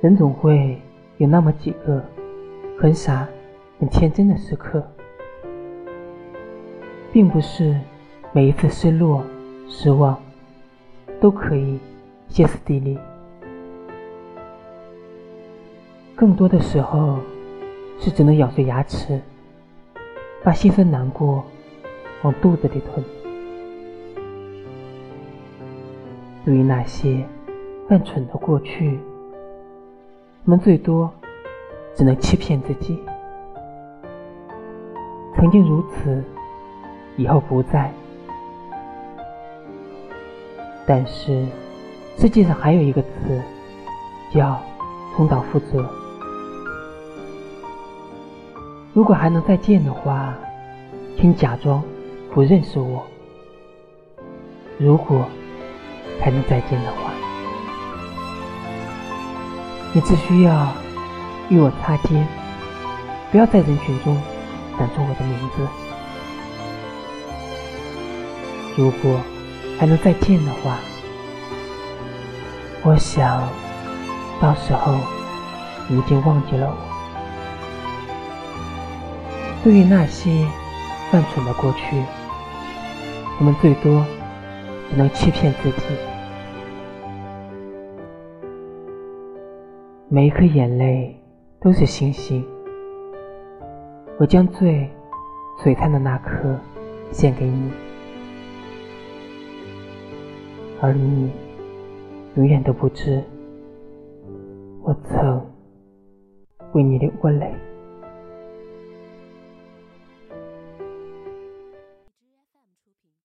人总会有那么几个很傻、很天真的时刻，并不是每一次失落、失望都可以歇斯底里，更多的时候是只能咬着牙齿，把心酸难过往肚子里吞。对于那些犯蠢的过去，我们最多只能欺骗自己，曾经如此，以后不再。但是，世界上还有一个词，叫重蹈覆辙。如果还能再见的话，请假装不认识我。如果还能再见的话。你只需要与我擦肩，不要在人群中喊出我的名字。如果还能再见的话，我想到时候你已经忘记了我。对于那些犯蠢的过去，我们最多只能欺骗自己。每一颗眼泪都是星星，我将最璀璨的那颗献给你，而你永远都不知，我曾为你流过泪。